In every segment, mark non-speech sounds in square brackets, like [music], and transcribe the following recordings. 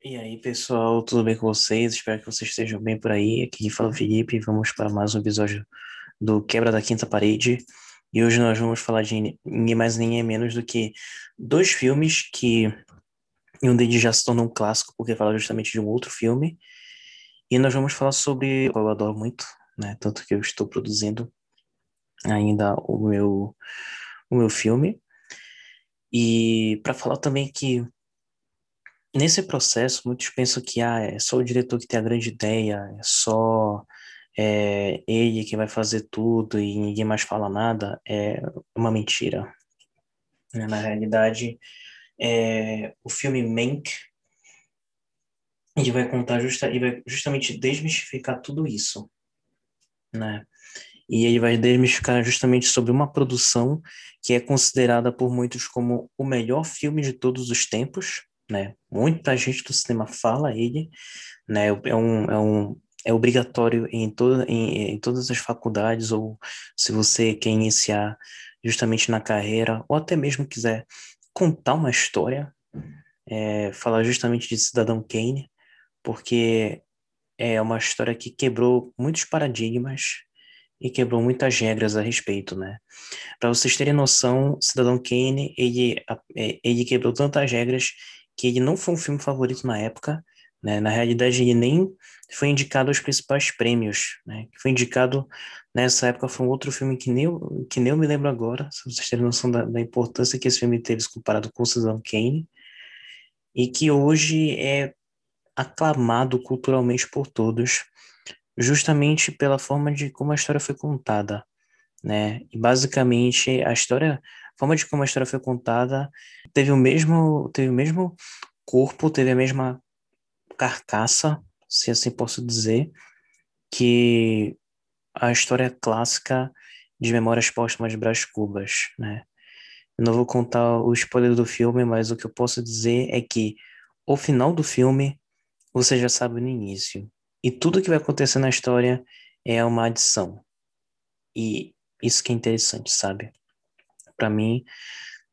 E aí, pessoal, tudo bem com vocês? Espero que vocês estejam bem por aí. Aqui fala o Felipe. Vamos para mais um episódio do Quebra da Quinta Parede. E hoje nós vamos falar de ninguém mais ninguém menos do que dois filmes que um deles já se tornou um clássico porque fala justamente de um outro filme. E nós vamos falar sobre eu adoro muito, né? Tanto que eu estou produzindo ainda o meu o meu filme. E para falar também que nesse processo, muitos pensam que ah, é só o diretor que tem a grande ideia, é só é, ele que vai fazer tudo e ninguém mais fala nada. É uma mentira. Né? Na realidade, é, o filme Mank ele vai contar justa, ele vai justamente desmistificar tudo isso, né? E ele vai desmistificar justamente sobre uma produção que é considerada por muitos como o melhor filme de todos os tempos, né? Muita gente do cinema fala ele, né? É um, é um é obrigatório em, toda, em, em todas as faculdades ou se você quer iniciar justamente na carreira ou até mesmo quiser contar uma história, é, falar justamente de Cidadão Kane, porque é uma história que quebrou muitos paradigmas e quebrou muitas regras a respeito, né? Para vocês terem noção, Cidadão Kane, ele, é, ele quebrou tantas regras que ele não foi um filme favorito na época, né? Na realidade, ele nem foi indicado aos principais prêmios, né? Foi indicado nessa época foi um outro filme que nem eu, que nem eu me lembro agora, se vocês terem noção da, da importância que esse filme teve comparado com Cidadão Kane, e que hoje é aclamado culturalmente por todos, justamente pela forma de como a história foi contada, né? E basicamente a história forma de como a história foi contada teve o mesmo, teve o mesmo corpo, teve a mesma carcaça, se assim posso dizer, que a história clássica de Memórias Póstumas de Brás Cubas, né? Eu não vou contar o spoiler do filme, mas o que eu posso dizer é que o final do filme você já sabe no início. E tudo que vai acontecer na história é uma adição. E isso que é interessante, sabe? Para mim,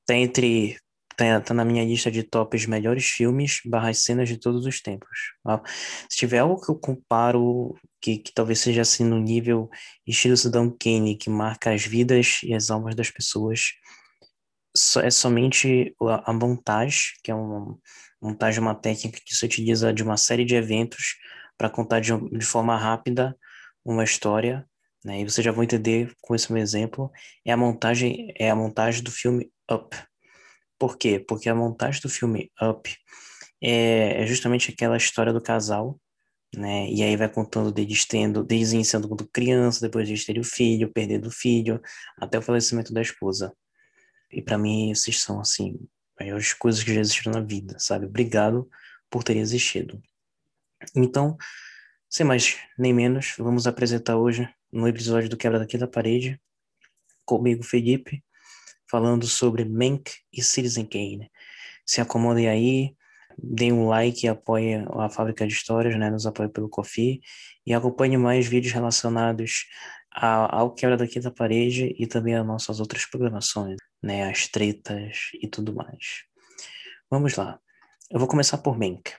tá entre tá, tá, na minha lista de tops melhores filmes barra cenas de todos os tempos. Se tiver algo que eu comparo que, que talvez seja assim no nível estilo Cidadão Kane, que marca as vidas e as almas das pessoas, é somente a, montagem, que é uma montagem uma técnica que se utiliza de uma série de eventos para contar de, de forma rápida uma história né? E vocês já vão entender com esse meu exemplo, é a montagem é a montagem do filme Up. Por quê? Porque a montagem do filme Up é, é justamente aquela história do casal, né? E aí vai contando deles tendo, deles iniciando quando criança, depois de terem o filho, perdendo o filho, até o falecimento da esposa. E para mim, esses são, assim, maiores coisas que já existiram na vida, sabe? Obrigado por ter existido. Então, sem mais nem menos, vamos apresentar hoje no episódio do Quebra da Parede, comigo, Felipe, falando sobre Mank e Citizen Kane. Se acomodem aí, deem um like e apoiem a Fábrica de Histórias, né? Nos apoie pelo Coffee e acompanhe mais vídeos relacionados ao Quebra da Parede e também às nossas outras programações, né? As tretas e tudo mais. Vamos lá. Eu vou começar por Mank.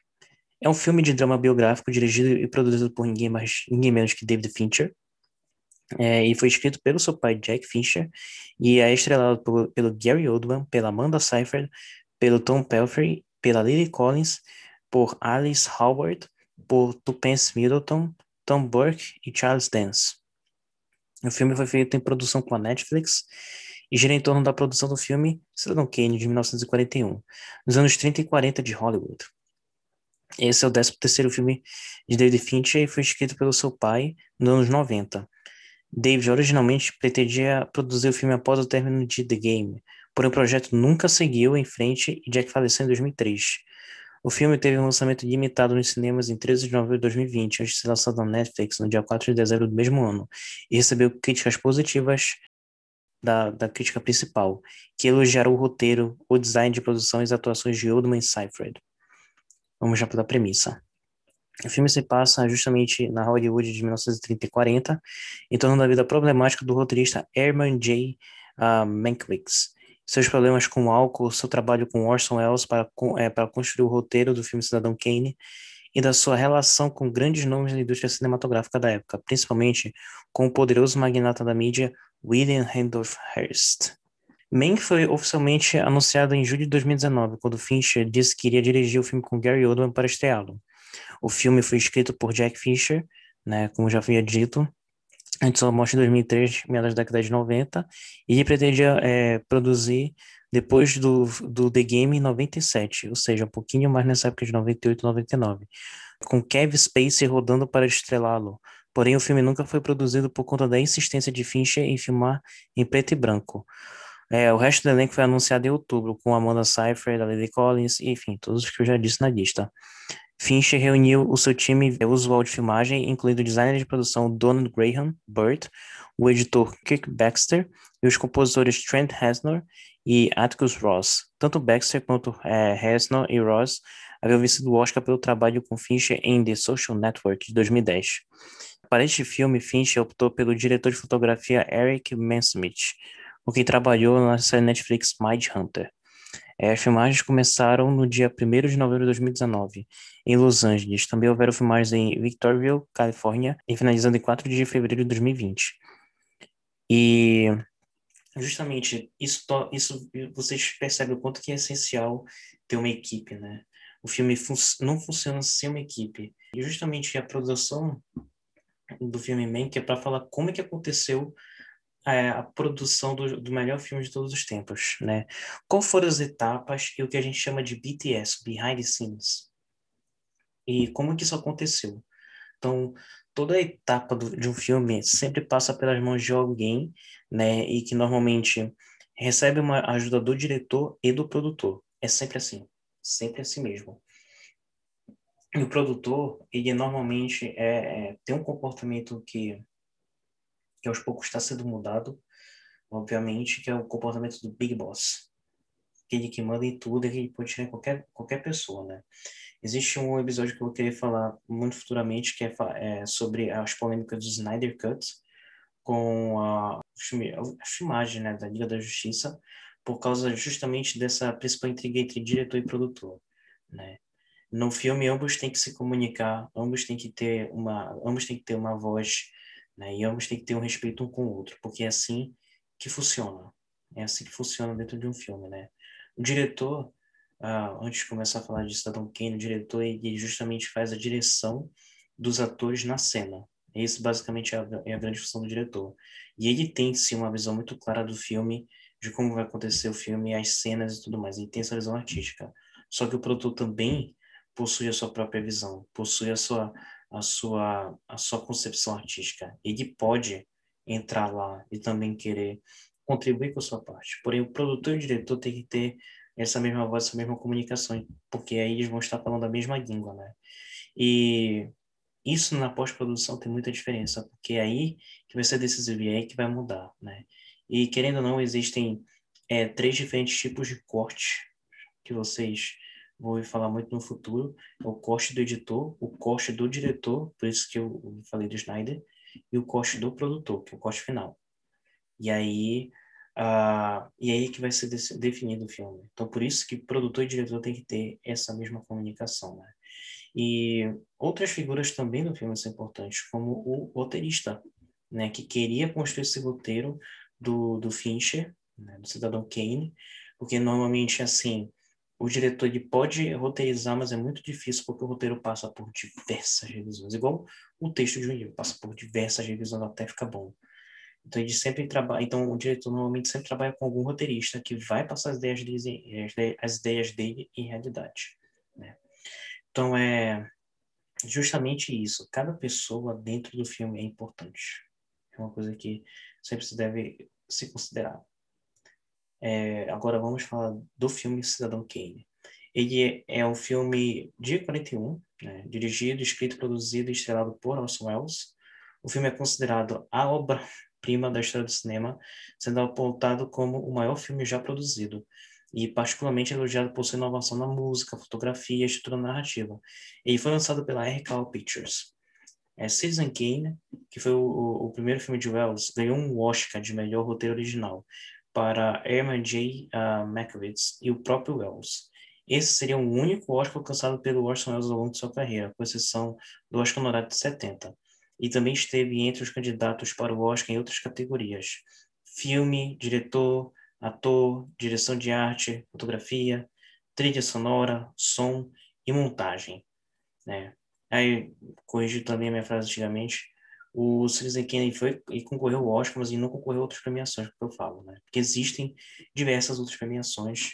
É um filme de drama biográfico dirigido e produzido por ninguém mais, ninguém menos que David Fincher, é, e foi escrito pelo seu pai, Jack Fincher, e é estrelado pelo, pelo Gary Oldman, pela Amanda Seyfried, pelo Tom Pelphrey, pela Lily Collins, por Alice Howard, por Tupence Middleton, Tom Burke e Charles Dance. O filme foi feito em produção com a Netflix e gira em torno da produção do filme Cidadão Kane, de 1941, nos anos 30 e 40 de Hollywood. Esse é o 13 terceiro filme de David Fincher e foi escrito pelo seu pai nos anos 90. David originalmente pretendia produzir o filme após o término de The Game, porém o projeto nunca seguiu em frente e Jack faleceu em 2003. O filme teve um lançamento limitado nos cinemas em 13 de novembro de 2020, antes de ser lançado na Netflix no dia 4 de dezembro do mesmo ano, e recebeu críticas positivas da, da crítica principal, que elogiaram o roteiro, o design de produção e as atuações de Oldman e Seyfried. Vamos já para a premissa. O filme se passa justamente na Hollywood de 1930 e 40, em torno da vida problemática do roteirista Herman J. Uh, Mankiewicz, seus problemas com álcool, seu trabalho com Orson Welles para, é, para construir o roteiro do filme Cidadão Kane e da sua relação com grandes nomes da indústria cinematográfica da época, principalmente com o poderoso magnata da mídia William Randolph Hearst. Mank foi oficialmente anunciado em julho de 2019, quando Fincher disse que iria dirigir o filme com Gary Oldman para estreá-lo. O filme foi escrito por Jack Fincher, né, como já havia dito, antes da morte em 2003, meados da década de 90, e pretendia é, produzir depois do, do The Game em 97, ou seja, um pouquinho mais nessa época de 98, 99, com Kevin Spacey rodando para estrelá-lo. Porém, o filme nunca foi produzido por conta da insistência de Fincher em filmar em preto e branco. É, o resto do elenco foi anunciado em outubro, com Amanda Seyfried, a Lily Collins, enfim, todos os que eu já disse na lista. Fincher reuniu o seu time usual de filmagem, incluindo o designer de produção Donald Graham, Burt, o editor Kirk Baxter e os compositores Trent Reznor e Atticus Ross. Tanto Baxter quanto é, Reznor e Ross haviam vencido o Oscar pelo trabalho com Fincher em The Social Network de 2010. Para este filme, Fincher optou pelo diretor de fotografia Eric Mansmith, com quem trabalhou na série Netflix Mind Hunter. É, as filmagens começaram no dia 1 de novembro de 2019, em Los Angeles. Também houveram filmagens em Victorville, Califórnia, e finalizando em 4 de fevereiro de 2020. E justamente isso, isso vocês percebem o quanto que é essencial ter uma equipe, né? O filme fun não funciona sem uma equipe. E justamente a produção do filme Mank é para falar como é que aconteceu é, a produção do, do, melhor filme de todos os tempos, né? Qual foram as etapas e o que a gente chama de BTS, Behind the Scenes? E como que isso aconteceu? Então, toda etapa do, de um filme sempre passa pelas mãos de alguém, né? E que normalmente recebe uma ajuda do diretor e do produtor. É sempre assim, sempre assim mesmo. E o produtor, ele normalmente é, é tem um comportamento que que aos poucos está sendo mudado, obviamente, que é o comportamento do Big Boss. Aquele que manda em tudo, ele pode tirar qualquer, qualquer pessoa, né? Existe um episódio que eu querer falar muito futuramente, que é, é sobre as polêmicas do Snyder Cut, com a, a filmagem né, da Liga da Justiça, por causa justamente dessa principal intriga entre diretor e produtor, né? No filme, ambos têm que se comunicar, ambos têm que ter uma, ambos têm que ter uma voz né? E ambos têm que ter um respeito um com o outro, porque é assim que funciona. É assim que funciona dentro de um filme, né? O diretor, ah, antes de começar a falar de Cidadão Kane, o diretor ele justamente faz a direção dos atores na cena. Esse basicamente é a, é a grande função do diretor. E ele tem sim uma visão muito clara do filme, de como vai acontecer o filme, as cenas e tudo mais. Ele tem essa visão artística. Só que o produtor também possui a sua própria visão, possui a sua a sua, a sua concepção artística. Ele pode entrar lá e também querer contribuir com a sua parte. Porém, o produtor e o diretor tem que ter essa mesma voz, essa mesma comunicação, porque aí eles vão estar falando a mesma língua, né? E isso na pós-produção tem muita diferença, porque é aí que vai ser decisivo e é aí que vai mudar, né? E querendo ou não, existem é, três diferentes tipos de corte que vocês vou falar muito no futuro, é o corte do editor, o corte do diretor, por isso que eu falei do Snyder, e o corte do produtor, que é o corte final. E aí, uh, e aí que vai ser definido o filme. Então, por isso que produtor e diretor tem que ter essa mesma comunicação, né? E outras figuras também do filme são importantes, como o roteirista, né, que queria construir esse roteiro do, do Fincher, né, do Cidadão Kane, porque normalmente, assim, o diretor ele pode roteirizar, mas é muito difícil porque o roteiro passa por diversas revisões, igual o texto de um livro passa por diversas revisões até ficar bom. Então ele sempre trabalha, então o diretor normalmente sempre trabalha com algum roteirista que vai passar as ideias dele, as ideias dele em realidade, né? Então é justamente isso. Cada pessoa dentro do filme é importante. É uma coisa que sempre se deve se considerar. É, agora vamos falar do filme Cidadão Kane. Ele é um filme de 41, né, dirigido, escrito, produzido e estrelado por Orson Welles. O filme é considerado a obra-prima da história do cinema, sendo apontado como o maior filme já produzido e particularmente elogiado por sua inovação na música, fotografia e estrutura narrativa. Ele foi lançado pela RKO Pictures. É, Citizen Kane, que foi o, o, primeiro filme de Wells, ganhou um Oscar de melhor roteiro original, para Herman J. Uh, e o próprio Wells. Esse seria o único Oscar alcançado pelo Orson Welles ao longo de sua carreira, com exceção do Oscar honorário de 70. E também esteve entre os candidatos para o Oscar em outras categorias: filme, diretor, ator, direção de arte, fotografia, trilha sonora, som e montagem. Né? Aí, corrigi também a minha frase antigamente, o Citizen Kane foi e concorreu ao Oscar, mas ele não concorreu a outras premiações, que eu falo, né? Porque existem diversas outras premiações,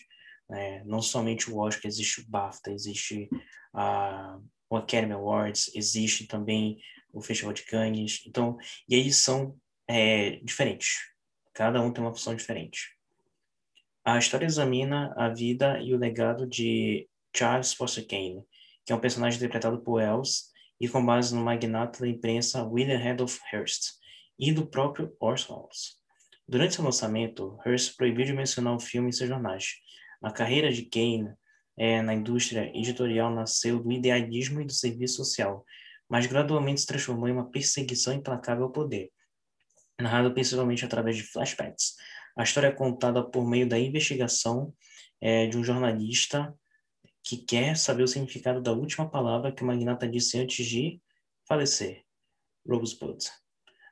né? não somente o Oscar, existe o BAFTA, existe a, o Academy Awards, existe também o Festival de Cannes, então, e eles são é, diferentes, cada um tem uma função diferente. A história examina a vida e o legado de Charles Foster Kane, que é um personagem interpretado por Els e com base no magnata da imprensa William Randolph Hearst e do próprio Orson Welles. Durante seu lançamento, Hearst proibiu de mencionar o filme em seus jornais. A carreira de Kane é, na indústria editorial nasceu do idealismo e do serviço social, mas gradualmente se transformou em uma perseguição implacável ao poder, narrado principalmente através de flashbacks. A história é contada por meio da investigação é, de um jornalista que quer saber o significado da última palavra que o magnata disse antes de falecer, Rosebud.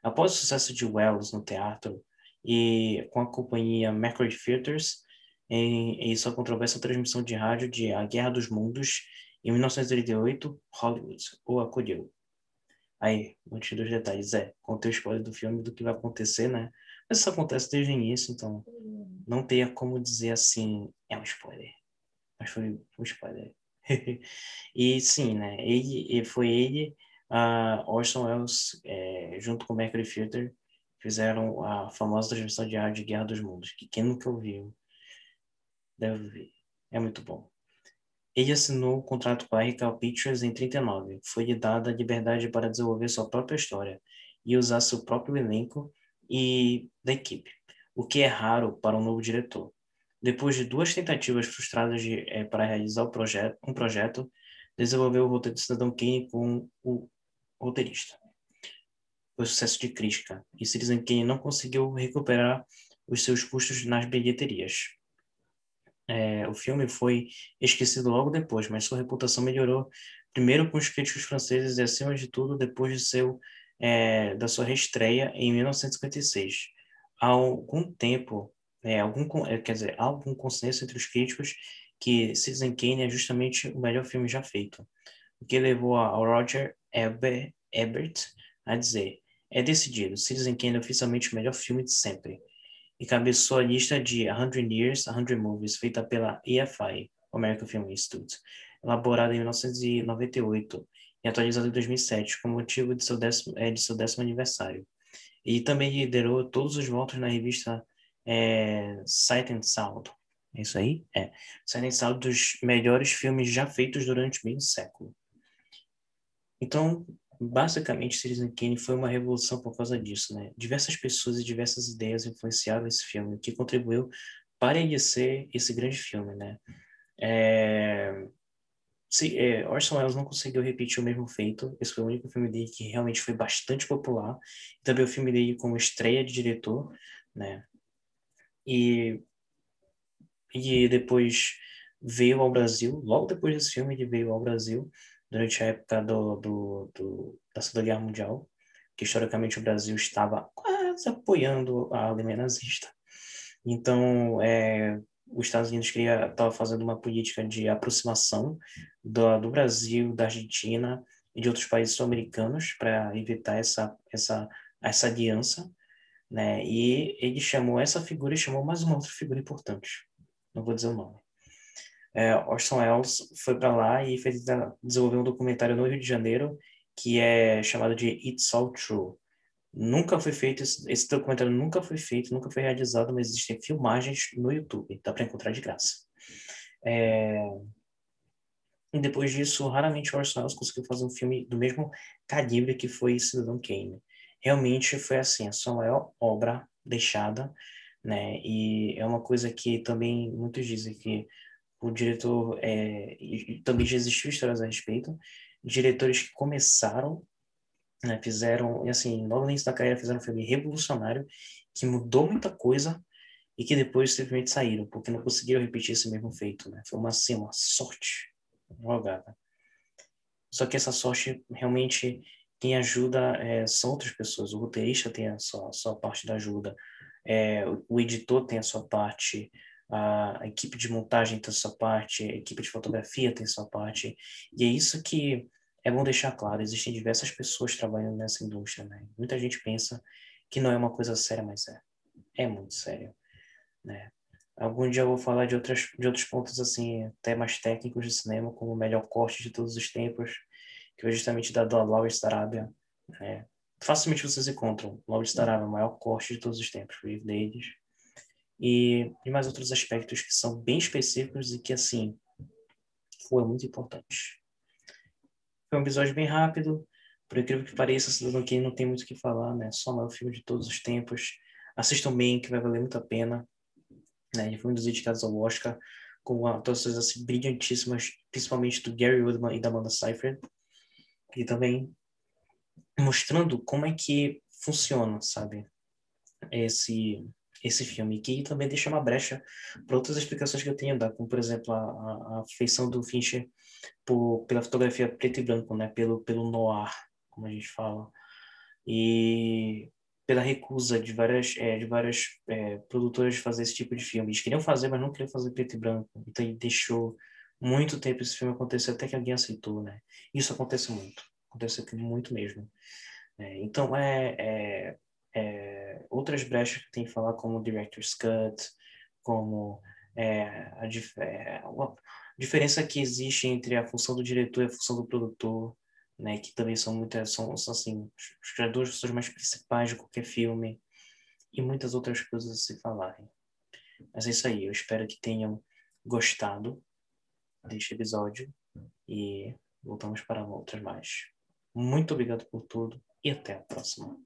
Após o sucesso de Wells no teatro e com a companhia Mercury Theatres, em, em sua controversa transmissão de rádio de A Guerra dos Mundos, em 1988, Hollywood o acolheu. Aí, antes dos detalhes, é, contei o spoiler do filme do que vai acontecer, né? Mas isso acontece desde o início, então não teria como dizer assim, é um spoiler mas foi um spoiler. [laughs] e sim, né? Ele, foi ele, a Orson Welles, é, junto com Mercury Filter, fizeram a famosa transmissão de áudio de Guerra dos Mundos, que quem nunca ouviu deve ver. É muito bom. Ele assinou o contrato com a Rical Pictures em 39. Foi-lhe dada a liberdade para desenvolver sua própria história e usar seu próprio elenco e da equipe, o que é raro para um novo diretor. Depois de duas tentativas frustradas de, é, para realizar o projeto, um projeto, desenvolveu o roteiro de Cidadão Kane com o roteirista. Foi sucesso de crítica, e Citizen Kane não conseguiu recuperar os seus custos nas bilheterias. É, o filme foi esquecido logo depois, mas sua reputação melhorou primeiro com os críticos franceses e, acima de tudo, depois de seu, é, da sua reestreia em 1956. Há algum tempo, é, algum, é, quer dizer, há algum consenso entre os críticos que Citizen Kane é justamente o melhor filme já feito, o que levou a Roger Ebert, Ebert a dizer: é decidido, Citizen Kane é oficialmente o melhor filme de sempre. E cabeçou a lista de 100 Years, 100 Movies, feita pela EFI, American Film Institute, elaborada em 1998 e atualizada em 2007, com motivo de seu décimo, é, de seu décimo aniversário. E também liderou todos os votos na revista é Sight and Sound. É isso aí? É. Sight and Sound dos melhores filmes já feitos durante meio século. Então, basicamente, Citizen Kane foi uma revolução por causa disso, né? Diversas pessoas e diversas ideias influenciaram esse filme, que contribuiu para ele ser esse grande filme, né? É... Se, é, Orson Welles não conseguiu repetir o mesmo feito. Esse foi o único filme dele que realmente foi bastante popular. Também o filme dele como estreia de diretor, né? E, e depois veio ao Brasil, logo depois desse filme ele veio ao Brasil, durante a época do, do, do, da Segunda Guerra Mundial, que historicamente o Brasil estava quase apoiando a Alemanha nazista. Então, é, os Estados Unidos estava fazendo uma política de aproximação do, do Brasil, da Argentina e de outros países sul-americanos para evitar essa, essa, essa aliança né? E ele chamou essa figura e chamou mais uma outra figura importante. Não vou dizer o nome. É, Orson Welles foi para lá e fez desenvolver um documentário no Rio de Janeiro que é chamado de It's All True. Nunca foi feito esse documentário nunca foi feito, nunca foi realizado, mas existem filmagens no YouTube, dá para encontrar de graça. É... E depois disso, raramente Orson Welles conseguiu fazer um filme do mesmo calibre que foi Cidadão Kane realmente foi assim, a sua maior obra deixada, né? E é uma coisa que também muitos dizem que o diretor é, também já existiu histórias a respeito, diretores que começaram, né, fizeram, e assim, logo no início da carreira fizeram um filme revolucionário que mudou muita coisa e que depois simplesmente saíram, porque não conseguiram repetir esse mesmo feito, né? Foi uma, assim, uma sorte jogada. Só que essa sorte, realmente, quem ajuda é, são outras pessoas. O roteirista tem a sua, a sua parte da ajuda, é, o editor tem a sua parte, a, a equipe de montagem tem a sua parte, a equipe de fotografia tem a sua parte. E é isso que é bom deixar claro, existem diversas pessoas trabalhando nessa indústria, né? Muita gente pensa que não é uma coisa séria, mas é. É muito sério, né? Algum dia eu vou falar de, outras, de outros pontos, assim, até mais técnicos de cinema, como o melhor corte de todos os tempos, que foi justamente dado a Lawrence da Arábia, né? Facilmente vocês encontram Lawrence da Arábia, o maior corte de todos os tempos, livro deles. E, e mais outros aspectos que são bem específicos e que, assim, foram muito importantes. Foi um episódio bem rápido, por incrível que pareça, Cidadão Kane não tem muito o que falar, né? Só o maior filme de todos os tempos. Assistam bem, que vai valer muito a pena. Né? Ele foi um dos dedicados ao Oscar, com atuações assim, brilhantíssimas, principalmente do Gary Oldman e da Amanda Seyfried. E também mostrando como é que funciona, sabe? Esse esse filme, que também deixa uma brecha para outras explicações que eu tenho como, por exemplo, a, a, a feição do Fincher por, pela fotografia preto e branco, né? pelo, pelo noir, como a gente fala, e pela recusa de várias, é, de várias é, produtoras de fazer esse tipo de filme. Eles queriam fazer, mas não queriam fazer preto e branco, então ele deixou muito tempo esse filme acontecer até que alguém aceitou, né? Isso acontece muito, acontece muito mesmo. É, então, é, é é, outras brechas que tem que falar, como Director's Cut, como é, a, é, a, diferença que existe entre a função do diretor e a função do produtor, né, que também são muitas, são, são assim, as duas funções mais principais de qualquer filme, e muitas outras coisas a se falarem. Mas é isso aí, eu espero que tenham gostado deste episódio e voltamos para outras mais. Muito obrigado por tudo e até a próxima.